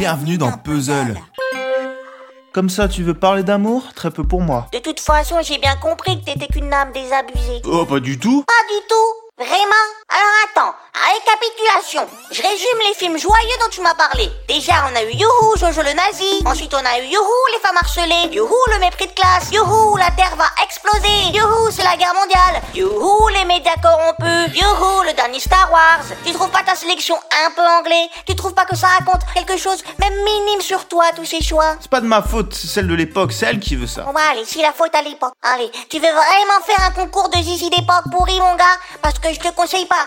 Bienvenue dans Puzzle. Comme ça, tu veux parler d'amour? Très peu pour moi. De toute façon, j'ai bien compris que t'étais qu'une âme désabusée. Oh, pas du tout. Pas du tout Vraiment Alors attends, récapitulation. Je résume les films joyeux dont tu m'as parlé. Déjà, on a eu Youhou, Jojo le nazi. Ensuite, on a eu Youhou, les femmes harcelées. Youhou, le mépris de classe. Youhou, la Terre va exploser. Youhou, c'est la guerre mondiale. Youhou, les médias corrompus. Youhou, le dernier Star Wars. Tu trouves pas ta sélection un peu anglais? Tu trouves pas que ça raconte quelque chose, même minime sur toi, tous ces choix? C'est pas de ma faute, c'est celle de l'époque, c'est elle qui veut ça. Bon bah allez, si la faute à l'époque. Allez, tu veux vraiment faire un concours de zizi d'époque pourri, mon gars? Parce que je te conseille pas.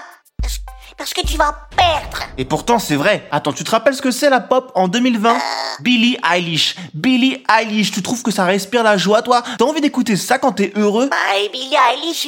Parce, que tu vas perdre. Et pourtant, c'est vrai. Attends, tu te rappelles ce que c'est la pop en 2020 Billie Eilish. Billie Eilish, tu trouves que ça respire la joie, toi? T'as envie d'écouter ça quand t'es heureux? Bah, et Billie Eilish,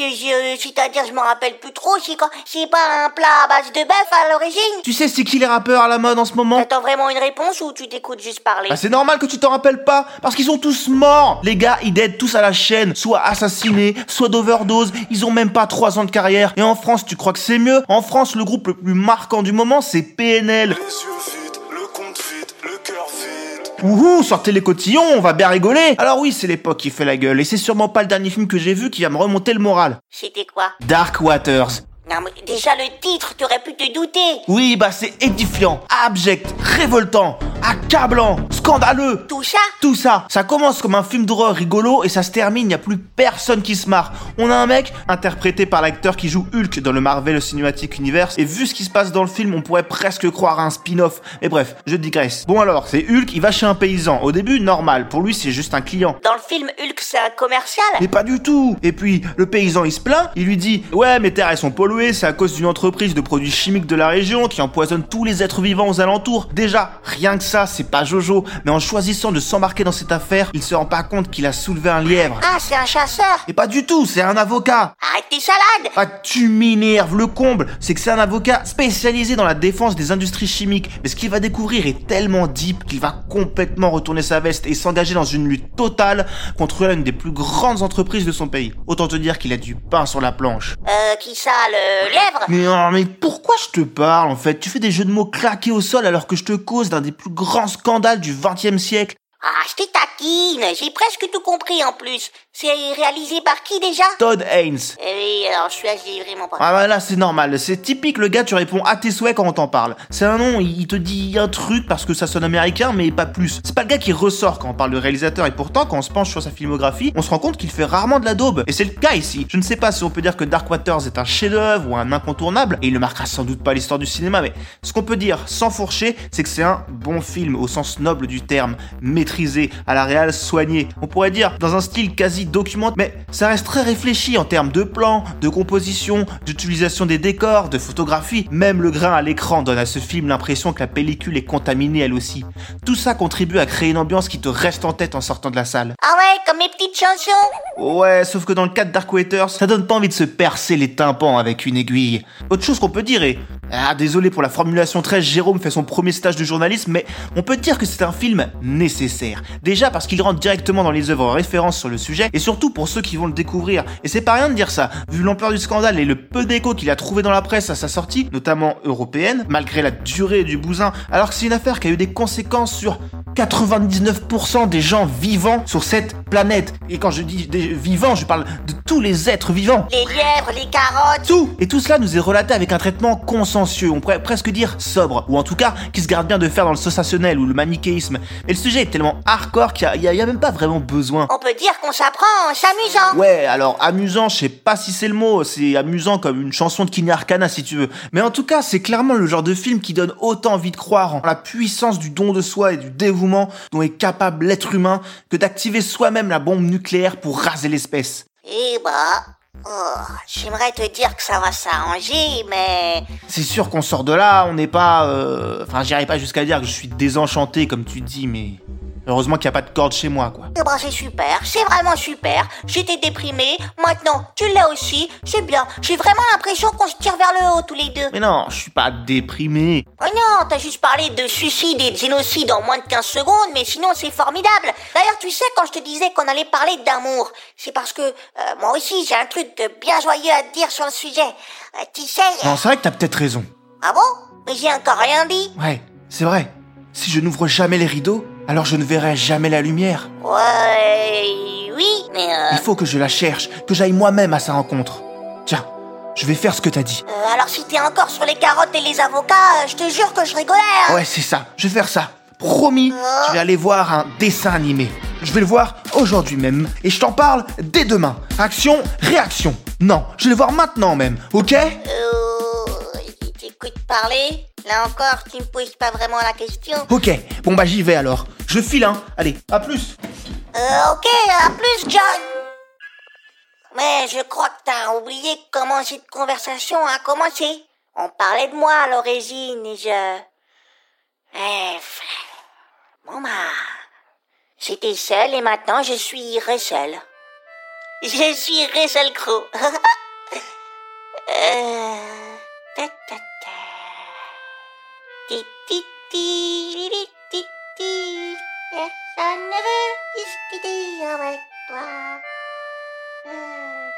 c'est-à-dire, je m'en rappelle plus trop, c'est quoi C'est pas un plat à base de bœuf à l'origine. Tu sais, c'est qui les rappeurs à la mode en ce moment? T'attends vraiment une réponse ou tu t'écoutes juste parler? Bah c'est normal que tu t'en rappelles pas, parce qu'ils sont tous morts. Les gars, ils dead tous à la chaîne, soit assassinés, soit d'overdose, ils ont même pas 3 ans de carrière. Et en France, tu crois que c'est mieux? En France, le groupe le plus marquant du moment, c'est PNL. Les yeux vides, le compte vide, le cœur vide. Ouhou, sortez les cotillons, on va bien rigoler Alors oui, c'est l'époque qui fait la gueule, et c'est sûrement pas le dernier film que j'ai vu qui va me remonter le moral. C'était quoi? Dark Waters. Non, mais déjà le titre, t'aurais pu te douter Oui, bah c'est édifiant, abject, révoltant, accablant, scandaleux. Tout ça Tout ça, ça commence comme un film d'horreur rigolo et ça se termine, il n'y a plus personne qui se marre. On a un mec, interprété par l'acteur qui joue Hulk dans le Marvel Cinematic Universe, et vu ce qui se passe dans le film, on pourrait presque croire à un spin-off. Mais bref, je digresse. Bon alors, c'est Hulk, il va chez un paysan. Au début, normal, pour lui c'est juste un client. Dans le film Hulk, c'est un commercial Mais pas du tout Et puis, le paysan il se plaint, il lui dit Ouais, mes terres elles sont polluées, c'est à cause d'une entreprise de produits chimiques de la région qui empoisonne tous les êtres vivants aux alentours. Déjà, rien que ça, c'est pas Jojo, mais en choisissant de s'embarquer dans cette affaire, il se rend pas compte qu'il a soulevé un lièvre. Ah, c'est un chasseur Et pas du tout, c'est un avocat Arrête tes salades ah, tu m'énerves, le comble, c'est que c'est un avocat spécialisé dans la défense des industries chimiques. Mais ce qu'il va découvrir est tellement deep qu'il va complètement retourner sa veste et s'engager dans une lutte totale contre l'une des plus grandes entreprises de son pays. Autant te dire qu'il a du pain sur la planche. Euh, qui ça, le lièvre? Mais non, mais pourquoi je te parle en fait? Tu fais des jeux de mots claqués au sol alors que je te cause d'un des plus grands scandales du Ah, je te taquine, j'ai presque tout compris en plus. C'est réalisé par qui déjà? Todd Haynes. Eh oui, alors je suis j'ai vraiment pas. Ah bah là c'est normal, c'est typique le gars tu réponds à tes souhaits quand on t'en parle. C'est un nom, il te dit un truc parce que ça sonne américain mais pas plus. C'est pas le gars qui ressort quand on parle de réalisateur et pourtant quand on se penche sur sa filmographie, on se rend compte qu'il fait rarement de la daube. Et c'est le cas ici. Je ne sais pas si on peut dire que Dark Waters est un chef-d'œuvre ou un incontournable et il ne marquera sans doute pas l'histoire du cinéma mais ce qu'on peut dire sans fourcher, c'est que c'est un bon film au sens noble du terme, maîtrisé, à la réal soigné. On pourrait dire dans un style quasi mais ça reste très réfléchi en termes de plans, de composition, d'utilisation des décors, de photographie. Même le grain à l'écran donne à ce film l'impression que la pellicule est contaminée elle aussi. Tout ça contribue à créer une ambiance qui te reste en tête en sortant de la salle. Ah ouais, comme mes petites chansons Ouais, sauf que dans le cas de Dark Waters, ça donne pas envie de se percer les tympans avec une aiguille. Autre chose qu'on peut dire est... Ah, désolé pour la formulation très Jérôme fait son premier stage de journalisme, mais on peut dire que c'est un film nécessaire. Déjà parce qu'il rentre directement dans les œuvres références sur le sujet, et surtout pour ceux qui vont le découvrir. Et c'est pas rien de dire ça, vu l'ampleur du scandale et le peu d'écho qu'il a trouvé dans la presse à sa sortie, notamment européenne, malgré la durée du bousin, alors que c'est une affaire qui a eu des conséquences sur 99% des gens vivants sur cette planète. Et quand je dis des vivants, je parle de tous les êtres vivants. Les lièvres, les carottes Tout Et tout cela nous est relaté avec un traitement consensueux, on pourrait presque dire sobre, ou en tout cas qui se garde bien de faire dans le sensationnel ou le manichéisme. Mais le sujet est tellement hardcore qu'il y, a- même pas vraiment besoin. On peut dire qu'on s'apprend en s'amusant Ouais, alors amusant, je sais pas si c'est le mot, c'est amusant comme une chanson de Kinney Arcana si tu veux. Mais en tout cas, c'est clairement le genre de film qui donne autant envie de croire en la puissance du don de soi et du dévouement dont est capable l'être humain que d'activer soi-même la bombe nucléaire pour raser l'espèce. Eh bah... oh, J'aimerais te dire que ça va s'arranger, mais... C'est sûr qu'on sort de là, on n'est pas... euh, Enfin, j'irai pas jusqu'à dire que je suis désenchanté comme tu dis, mais... Heureusement qu'il n'y a pas de corde chez moi, quoi. Eh bah c'est super, c'est vraiment super. J'étais déprimée, maintenant tu l'as aussi, c'est bien. J'ai vraiment l'impression qu'on se tire vers le haut tous les deux. Mais non, je suis pas déprimé. Oh non, t'as juste parlé de suicide et de génocide en moins de 15 secondes, mais sinon c'est formidable. D'ailleurs, tu sais, quand je te disais qu'on allait parler d'amour, c'est parce que euh, moi aussi j'ai un truc de bien joyeux à te dire sur le sujet. Euh, tu sais... Non, c'est vrai que t'as peut-être raison. Ah bon? Mais j'ai encore rien dit. Ouais, c'est vrai. Si je n'ouvre jamais les rideaux, alors je ne verrai jamais la lumière. Ouais, oui, mais euh, Il faut que je la cherche, que j'aille moi-même à sa rencontre. Tiens, je vais faire ce que t'as dit. euh, alors si t'es encore sur les carottes et les avocats, euh, je te jure que je rigolais. hein. Ouais, c'est ça, je vais faire ça. Promis, je vais aller voir un dessin animé. Je vais le voir aujourd'hui même. Et je t'en parle dès demain. Action, réaction. Non, je vais le voir maintenant même, ok? Euh, t'écoutes parler Là encore, tu me poses pas vraiment la question. Ok, bon bah j'y vais alors. Je file, hein. Allez, à plus. Euh, ok, à plus, John. Mais je crois que t'as oublié comment cette conversation a commencé. On parlait de moi à l'origine et je... Eh, frère. Bon bah... J'étais seul et maintenant je suis Russell. Je suis Russell Crowe. euh... Euh.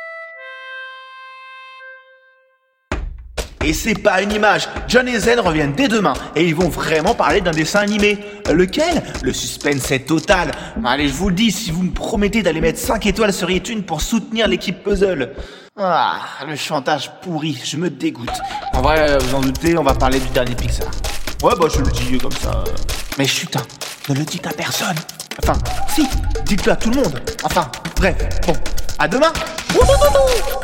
Et c'est pas une image. John et Zen reviennent dès demain et ils vont vraiment parler d'un dessin animé. Lequel? Le suspense est total. Allez, je vous le dis, si vous me promettez d'aller mettre 5 étoiles sur iTunes pour soutenir l'équipe Puzzle. Ah, le chantage pourri, je me dégoûte. En vrai, vous en doutez, on va parler du dernier Pixar. Ouais, bah je le dis comme ça. Mais chut, hein, ne le dites à personne. Enfin, si, dites-le à tout le monde. Enfin, bref, bon, à demain. Ouh, ouh, ouh, ouh.